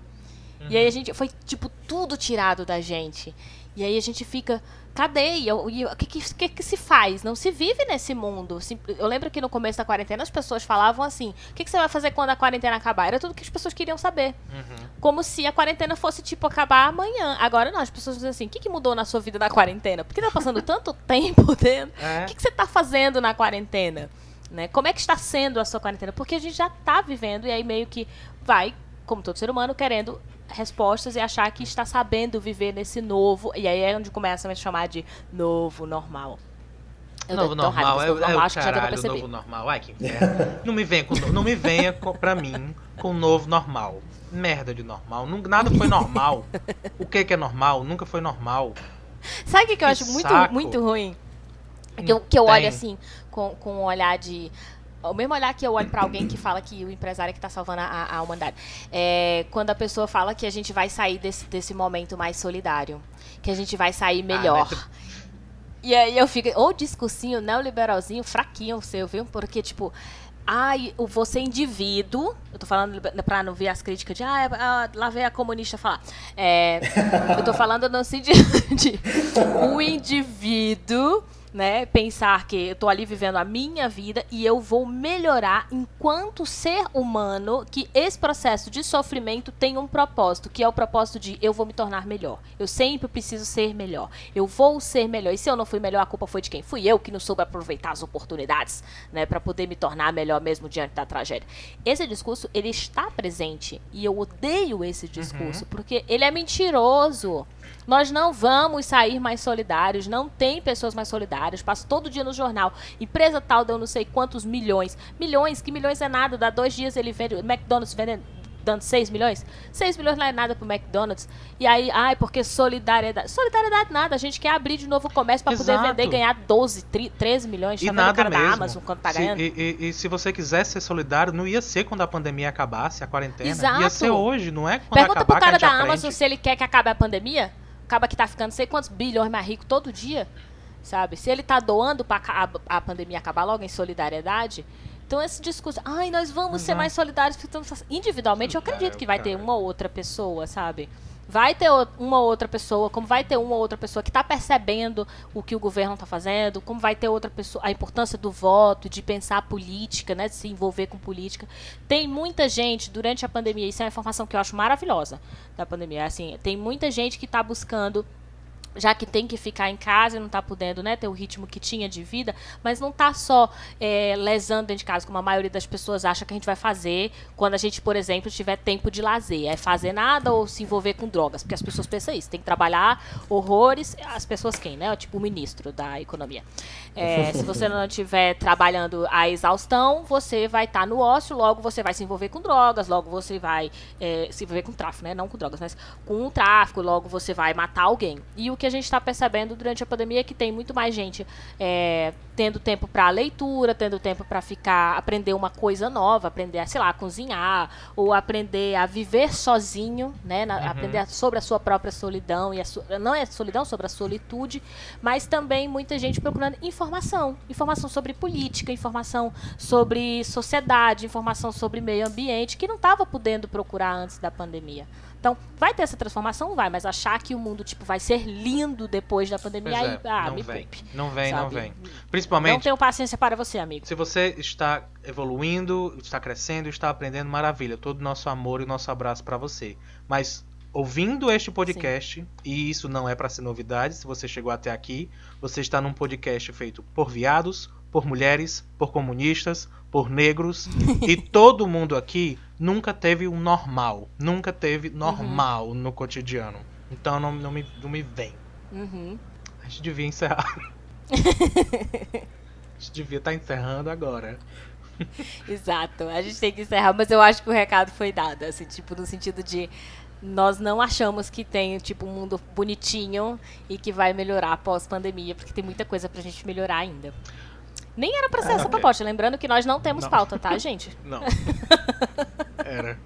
E Uhum. aí a gente foi tipo tudo tirado da gente. E aí a gente fica, cadê? E o que, que, que se faz? Não se vive nesse mundo. Eu lembro que no começo da quarentena as pessoas falavam assim: o que, que você vai fazer quando a quarentena acabar? Era tudo que as pessoas queriam saber. Uhum. Como se a quarentena fosse, tipo, acabar amanhã. Agora não, as pessoas dizem assim: o que, que mudou na sua vida na quarentena? Por que tá passando tanto tempo dentro? É. O que, que você tá fazendo na quarentena? Né? Como é que está sendo a sua quarentena? Porque a gente já tá vivendo e aí meio que vai, como todo ser humano, querendo respostas e achar que está sabendo viver nesse novo. E aí é onde começa a me chamar de novo normal. Eu novo raiva normal, desse é, novo é normal, acho que já deu caralho, novo normal. Ai, que não me venha com, não me venha com, pra mim com novo normal. Merda de normal. Nada foi normal. O que que é normal? Nunca foi normal. Sabe o que, que eu acho muito, saco. muito ruim? Que eu, que eu olho assim, com, com um olhar de. O mesmo olhar que eu olho pra alguém que fala que o empresário é que tá salvando a, a humanidade. É quando a pessoa fala que a gente vai sair desse, desse momento mais solidário. Que a gente vai sair melhor. mas tu- E aí eu fico. Ou discursinho neoliberalzinho fraquinho o seu, viu? Porque, tipo. Ai, o você indivíduo. Eu tô falando pra não ver as críticas de. Ah, ah, lá vem a comunista falar. É, eu tô falando no sentido de. O indivíduo né, pensar que eu tô ali vivendo a minha vida e eu vou melhorar enquanto ser humano, que esse processo de sofrimento tem um propósito, que é o propósito de eu vou me tornar melhor. Eu sempre preciso ser melhor. Eu vou ser melhor. E se eu não fui melhor, a culpa foi de quem? Fui eu que não soube aproveitar as oportunidades, né, para poder me tornar melhor mesmo diante da tragédia. Esse discurso, ele está presente e eu odeio esse discurso, porque ele é mentiroso. Nós não vamos sair mais solidários, não tem pessoas mais solidárias. passa todo dia no jornal. Empresa tal deu não sei quantos milhões. Milhões, que milhões é nada. Dá dois dias ele vende, McDonald's vendendo dando 6 milhões? 6 milhões não é nada pro McDonald's. E aí, ai, porque solidariedade. Solidariedade nada, a gente quer abrir de novo o comércio para poder vender e ganhar 12, 13 milhões. E nada cara mesmo. da Amazon quando tá se, ganhando. E, e, e, se você quiser ser solidário, não ia ser quando a pandemia acabasse, a quarentena. Exato. Ia ser hoje, não é quando Pergunta acabar pro cara da. Amazon se ele quer que acabe a pandemia. Acaba que tá ficando sei quantos bilhões mais rico todo dia, sabe? Se ele tá doando para a, a pandemia acabar logo em solidariedade, então esse discurso, ai, nós vamos ser mais solidários porque estamos individualmente, eu acredito que vai ter uma outra pessoa, sabe? Vai ter uma outra pessoa, como vai ter uma outra pessoa que está percebendo o que o governo está fazendo, como vai ter outra pessoa, a importância do voto, de pensar a política, né, de se envolver com política. Tem muita gente durante a pandemia, isso é uma informação que eu acho maravilhosa da pandemia, assim, tem muita gente que está buscando já que tem que ficar em casa e não está podendo né, ter o ritmo que tinha de vida, mas não está só é, lesando dentro de casa, como a maioria das pessoas acha que a gente vai fazer quando a gente, por exemplo, tiver tempo de lazer. É fazer nada ou se envolver com drogas, porque as pessoas pensam isso. Tem que trabalhar horrores. As pessoas quem, né? Tipo o ministro da economia. É, se você não estiver trabalhando a exaustão, você vai estar tá no ócio, logo você vai se envolver com drogas, logo você vai é, se envolver com tráfico, né? Não com drogas, mas com o tráfico, logo você vai matar alguém. E o que a gente está percebendo durante a pandemia é que tem muito mais gente é, tendo tempo para leitura, tendo tempo para ficar, aprender uma coisa nova, aprender a, sei lá, a cozinhar, ou aprender a viver sozinho, né? Na, uhum. Aprender sobre a sua própria solidão, e a su, não é solidão, sobre a solitude, mas também muita gente procurando informação. Informação sobre política, informação sobre sociedade, informação sobre meio ambiente, que não estava podendo procurar antes da pandemia. Então, vai ter essa transformação? Vai, mas achar que o mundo tipo vai ser lindo depois da pandemia, aí, é, ah, não me vem. poupe. Não vem, sabe? não vem. Principalmente. Não tenho paciência para você, amigo. Se você está evoluindo, está crescendo, está aprendendo, maravilha. Todo o nosso amor e nosso abraço para você. Mas ouvindo este podcast, Sim. e isso não é para ser novidade, se você chegou até aqui, você está num podcast feito por viados, por mulheres, por comunistas, por negros, e todo mundo aqui nunca teve um normal. Nunca teve uhum. normal uhum. no cotidiano. Então não, não, me, não me vem. Uhum. A gente devia encerrar. a gente devia estar tá encerrando agora. Exato, a gente tem que encerrar, mas eu acho que o recado foi dado, assim, tipo, no sentido de nós não achamos que tem tipo um mundo bonitinho e que vai melhorar após pandemia, porque tem muita coisa pra gente melhorar ainda. Nem era pra ser ah, essa okay. proposta, lembrando que nós não temos não. pauta, tá, gente? Não. Era.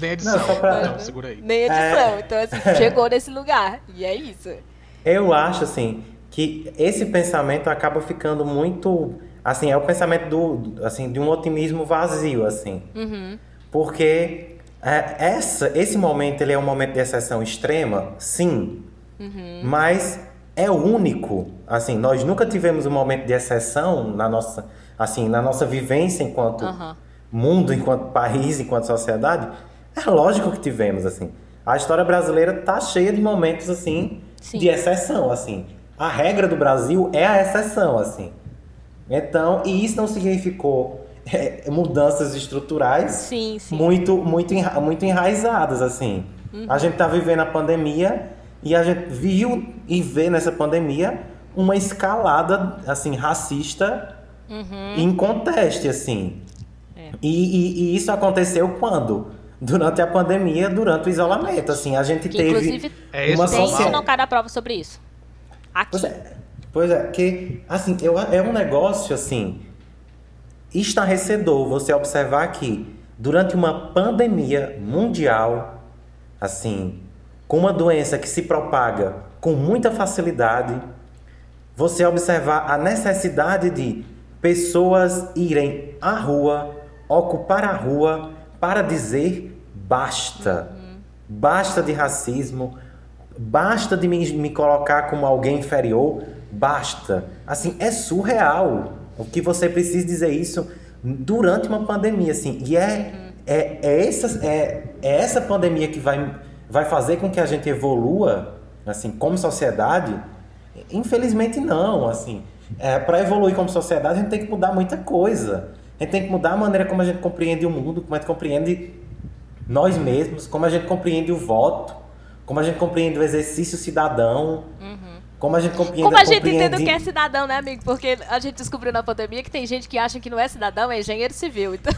Nem edição. Não, pra... não segura aí. Nem edição. É... Então, assim, chegou nesse lugar. E é isso. Eu acho, assim, que esse pensamento acaba ficando muito. Assim, é o pensamento do, assim, de um otimismo vazio, assim. Uhum. Porque é, essa, esse momento ele é um momento de exceção extrema, sim. Uhum. Mas é único. Assim, nós nunca tivemos um momento de exceção na nossa, assim, na nossa vivência enquanto uhum. mundo, enquanto país, enquanto sociedade. É lógico que tivemos, assim. A história brasileira tá cheia de momentos assim Sim. de exceção, assim. A regra do Brasil é a exceção, assim. Então, e isso não significou é, mudanças estruturais sim, sim. muito muito muito enraizadas, assim. Uhum. A gente tá vivendo a pandemia e a gente viu e vê nessa pandemia uma escalada assim racista uhum. em conteste assim. É. E, e, e, isso aconteceu quando? Durante a pandemia, durante o isolamento, assim, a gente que, teve inclusive, é uma tem social... não cada prova sobre isso. Aqui. Pois é, pois é, que assim, eu, é um negócio assim estarrecedor você observar que durante uma pandemia mundial, assim, com uma doença que se propaga com muita facilidade, você observar a necessidade de pessoas irem à rua, ocupar a rua para dizer basta. Uhum. Basta de racismo, basta de me, me colocar como alguém inferior, basta. Assim, é surreal o que você precisa dizer isso durante uma pandemia, assim. E é, uhum. é, é, essa, é, é essa pandemia que vai vai fazer com que a gente evolua, assim, como sociedade? Infelizmente não, assim. É, para evoluir como sociedade, a gente tem que mudar muita coisa. A gente tem que mudar a maneira como a gente compreende o mundo, como a gente compreende nós mesmos, como a gente compreende o voto, como a gente compreende o exercício cidadão, uhum. Como a gente compreende. Como a gente entende o que é cidadão, né, amigo? Porque a gente descobriu na pandemia que tem gente que acha que não é cidadão, é engenheiro civil. Então...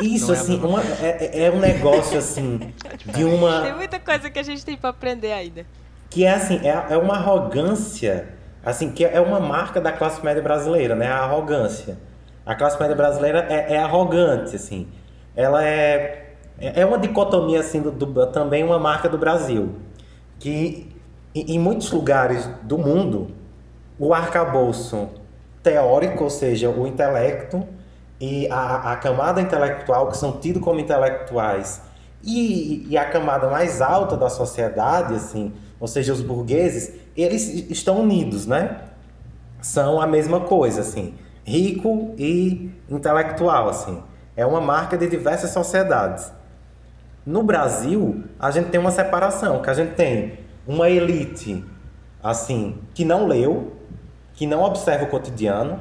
É, isso, é assim, uma, é, é um negócio assim, de uma. Tem muita coisa que a gente tem para aprender ainda. Que é assim, é, é uma arrogância, assim, que é uma marca da classe média brasileira, né? A arrogância. A classe média brasileira é, é arrogante, assim. Ela é, é uma dicotomia, assim, do, do, também uma marca do Brasil. Que em muitos lugares do mundo, o arcabouço teórico, ou seja, o intelecto e a, a camada intelectual, que são tidos como intelectuais, e, e, a camada mais alta da sociedade, assim, ou seja, os burgueses, eles estão unidos, né? São a mesma coisa, assim, rico e intelectual, assim. É uma marca de diversas sociedades. No Brasil, a gente tem uma separação, que a gente tem uma elite assim que não leu, que não observa o cotidiano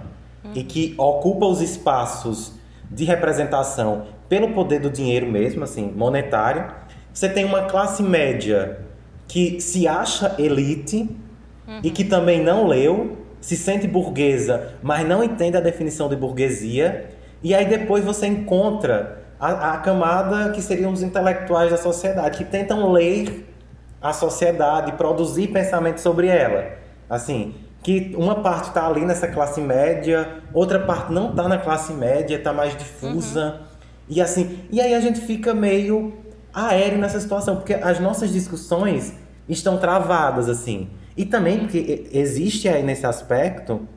e que ocupa os espaços de representação pelo poder do dinheiro mesmo, assim, monetário. Você tem uma classe média que se acha elite uhum. e que também não leu, se sente burguesa, mas não entende a definição de burguesia. E aí depois você encontra a, a camada que seriam os intelectuais da sociedade, que tentam ler a sociedade, produzir pensamento sobre ela. Assim, que uma parte está ali nessa classe média, outra parte não está na classe média, está mais difusa. Uhum. E assim, e aí a gente fica meio aéreo nessa situação, porque as nossas discussões estão travadas assim. E também porque existe aí nesse aspecto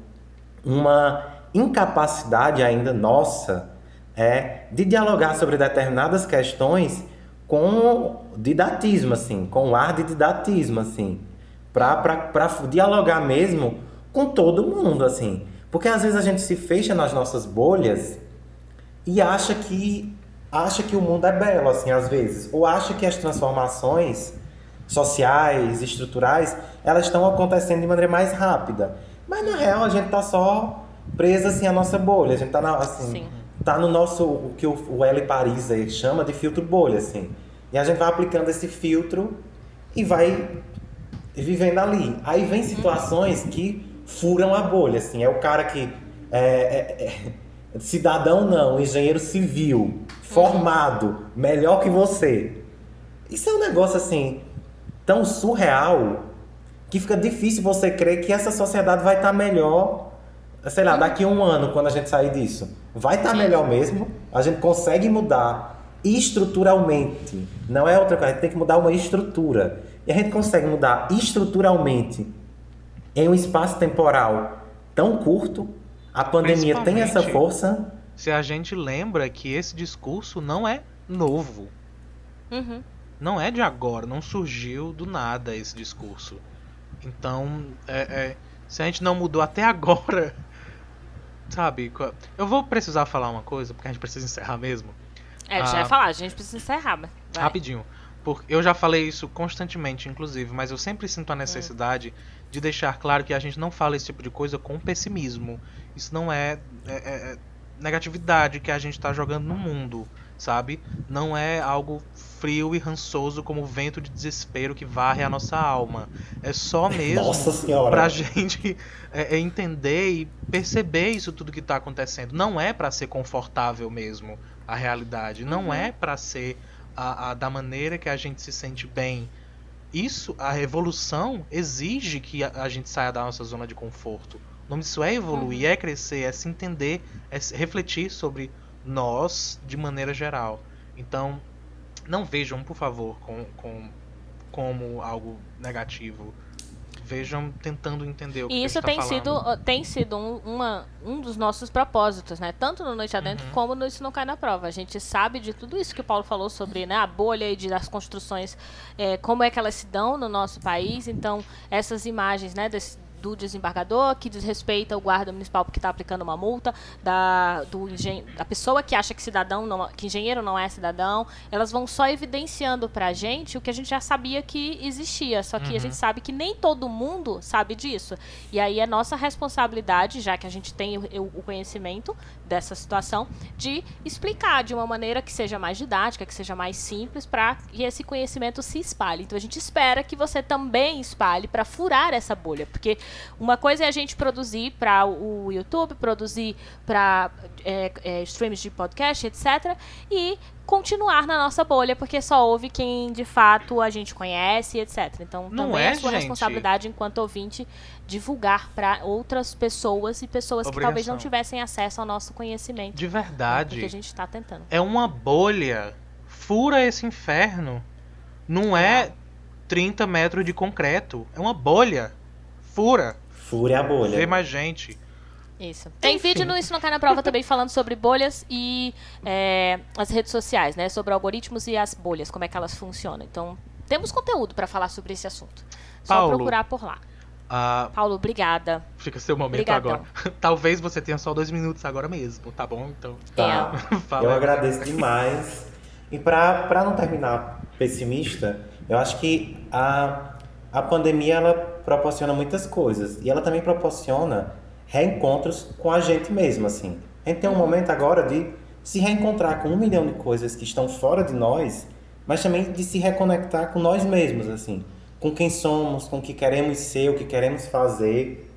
uma incapacidade ainda nossa é de dialogar sobre determinadas questões com didatismo, assim, com ar de didatismo, assim, para dialogar mesmo com todo mundo, assim. Porque às vezes a gente se fecha nas nossas bolhas e acha que acha que o mundo é belo, assim, às vezes, ou acha que as transformações sociais, estruturais, elas estão acontecendo de maneira mais rápida. Mas na real a gente tá só presa assim à nossa bolha, a gente tá na, assim, Sim tá no nosso, o que o, o L. Paris aí chama de filtro bolha, assim. E a gente vai aplicando esse filtro e vai vivendo ali. Aí vem situações que furam a bolha, assim. É o cara que é, é, é cidadão não, engenheiro civil, formado, melhor que você. Isso é um negócio assim tão surreal que fica difícil você crer que essa sociedade vai estar tá melhor sei lá, daqui a um ano, quando a gente sair disso, vai estar tá melhor mesmo, a gente consegue mudar estruturalmente. Não é outra coisa, a gente tem que mudar uma estrutura. E a gente consegue mudar estruturalmente em um espaço temporal tão curto. A pandemia tem essa força. Se a gente lembra que esse discurso não é novo. Uhum. Não é de agora, não surgiu do nada esse discurso. Então, é, é, se a gente não mudou até agora, Sabe? Eu vou precisar falar uma coisa, porque a gente precisa encerrar mesmo. É, já ah, ia falar, a gente precisa encerrar. Vai. Rapidinho. Porque eu já falei isso constantemente, inclusive, mas eu sempre sinto a necessidade hum. de deixar claro que a gente não fala esse tipo de coisa com pessimismo. Isso não é, é, é, é negatividade que a gente está jogando no mundo, sabe? Não é algo frio e rançoso como o vento de desespero que varre a nossa alma. É só mesmo pra gente é, é entender e perceber isso tudo que tá acontecendo. Não é para ser confortável mesmo a realidade. Não uhum. é para ser a, a, da maneira que a gente se sente bem. Isso, a evolução exige que a, a gente saia da nossa zona de conforto. O nome disso é evoluir, uhum. é crescer, é se entender, é refletir sobre nós de maneira geral. Então, não vejam, por favor, com, com, como algo negativo. Vejam tentando entender o que E isso tá tem falando. sido tem sido um, uma, um dos nossos propósitos, né? Tanto no Noite Adentro uhum. como no Isso Não Cai na Prova. A gente sabe de tudo isso que o Paulo falou sobre né, a bolha e de, das construções, é, como é que elas se dão no nosso país. Então, essas imagens né, desse, do desembargador, que desrespeita o guarda municipal porque está aplicando uma multa, da, do engen da pessoa que acha que cidadão não, que engenheiro não é cidadão, elas vão só evidenciando para a gente o que a gente já sabia que existia, só que uhum. a gente sabe que nem todo mundo sabe disso. E aí é nossa responsabilidade, já que a gente tem o, o conhecimento dessa situação, de explicar de uma maneira que seja mais didática, que seja mais simples, para que esse conhecimento se espalhe. Então a gente espera que você também espalhe para furar essa bolha, porque uma coisa é a gente produzir para o YouTube, produzir para é, é, streams de podcast, etc. E continuar na nossa bolha, porque só ouve quem de fato a gente conhece, etc. Então Não também é, é sua gente. responsabilidade enquanto ouvinte divulgar para outras pessoas e pessoas Obrigação. que talvez não tivessem acesso ao nosso conhecimento. De verdade. Que a gente está tentando. É uma bolha. Fura esse inferno. Não é 30 metros de concreto. É uma bolha. Fura. Fure a bolha. Vê mais gente. Isso. Tem Enfim. vídeo no Isso Não Cai na Prova também falando sobre bolhas e é, as redes sociais, né? Sobre algoritmos e as bolhas, como é que elas funcionam. Então, temos conteúdo para falar sobre esse assunto. Só Paulo. procurar por lá. Ah, Paulo, obrigada. fica seu momento Obrigadão. agora. Talvez você tenha só dois minutos agora mesmo, tá bom? Então, Tá. fala. Eu agradeço demais. E pra pra não terminar pessimista, eu acho que a, a pandemia ela proporciona muitas coisas. E ela também proporciona reencontros com a gente mesmo, assim. A gente tem um momento agora de se reencontrar com um milhão de coisas que estão fora de nós, mas também de se reconectar com nós mesmos, assim. Com quem somos, com o que queremos ser, o que queremos fazer.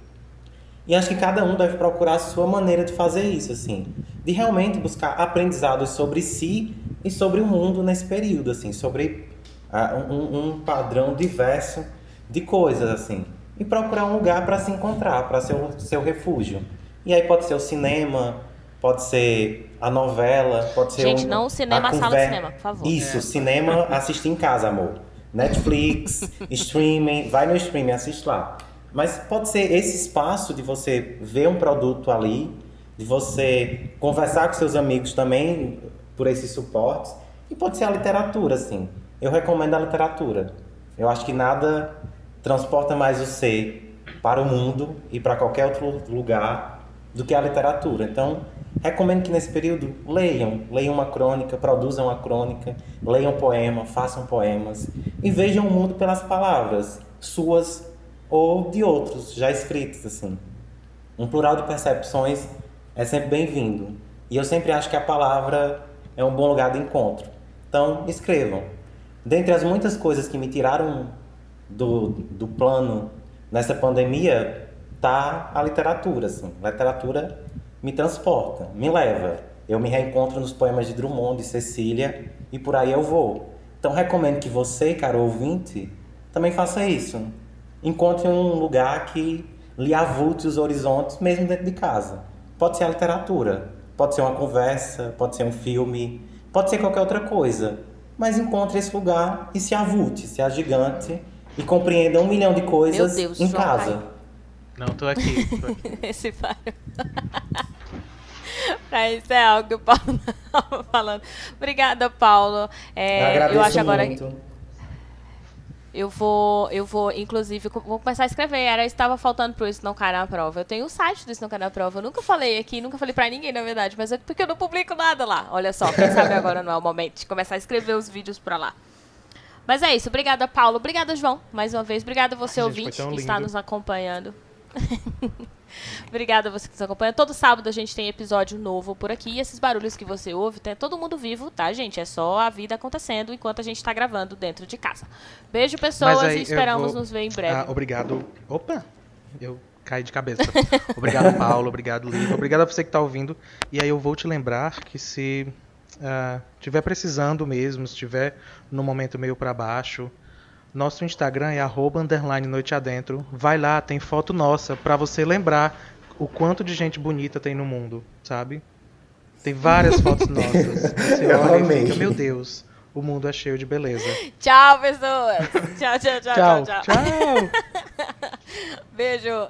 E acho que cada um deve procurar a sua maneira de fazer isso, assim. De realmente buscar aprendizados sobre si e sobre o mundo nesse período, assim. Sobre ah, um, um padrão diverso de coisas, assim. E procurar um lugar para se encontrar, para ser o seu refúgio. E aí pode ser o cinema, pode ser a novela, pode ser Gente, um- não o cinema, a sala de cinema, por favor. Isso, cinema, assistir em casa, amor. Netflix, streaming, vai no streaming, assiste lá. Mas pode ser esse espaço de você ver um produto ali, de você conversar com seus amigos também por esses suportes. E pode ser a literatura, assim. Eu recomendo a literatura. Eu acho que nada transporta mais o ser para o mundo e para qualquer outro lugar do que a literatura. Então, recomendo que nesse período leiam, leiam uma crônica, produzam uma crônica, leiam poema, façam poemas e vejam o mundo pelas palavras, suas ou de outros, já escritos assim. Um plural de percepções é sempre bem-vindo. E eu sempre acho que a palavra é um bom lugar de encontro. Então, escrevam. Dentre as muitas coisas que me tiraram do, do plano nessa pandemia, tá a literatura. Assim. A literatura me transporta, me leva. Eu me reencontro nos poemas de Drummond, de Cecília, e por aí eu vou. Então, recomendo que você, caro ouvinte, também faça isso. Encontre um lugar que lhe avulte os horizontes, mesmo dentro de casa. Pode ser a literatura, pode ser uma conversa, pode ser um filme, pode ser qualquer outra coisa. Mas encontre esse lugar e se avulte, se agigante e compreenda um milhão de coisas Meu Deus, em casa. caiu. Não, tô aqui. Tô aqui. Esse vai. pra isso é algo que o Paulo estava falando. Obrigada, Paulo. É, eu agradeço eu acho agora muito. Eu vou, eu vou, inclusive, vou começar a escrever. Era estava faltando pro Isso Não Cai na Prova. Eu tenho o site do Isso Não Cai na Prova. Eu nunca falei aqui, nunca falei pra ninguém, na verdade. Mas é porque eu não publico nada lá. Olha só, quem sabe agora não é o momento de começar a escrever os vídeos pra lá. Mas é isso. Obrigada, Paulo. Obrigada, João. Mais uma vez. Obrigada você, Ai, ouvinte, que está nos acompanhando. Obrigada a você que nos acompanha. Todo sábado a gente tem episódio novo por aqui. E esses barulhos que você ouve, tem todo mundo vivo, tá, gente? É só a vida acontecendo enquanto a gente tá gravando dentro de casa. Beijo, pessoas, aí e esperamos vou- nos ver em breve. Ah, obrigado. Opa! Eu caí de cabeça. Obrigado, Paulo. Obrigado, Lívia. Obrigado a você que tá ouvindo. E aí eu vou te lembrar que se ah, tiver precisando mesmo, se tiver no momento meio pra baixo, nosso Instagram é arroba underline noite adentro. Vai lá, tem foto nossa pra você lembrar o quanto de gente bonita tem no mundo, sabe? Tem várias fotos nossas. Você Eu olha e fica, meu Deus, o mundo é cheio de beleza. Tchau, pessoas. tchau, tchau, tchau, tchau, Tchau, tchau. tchau. Beijo.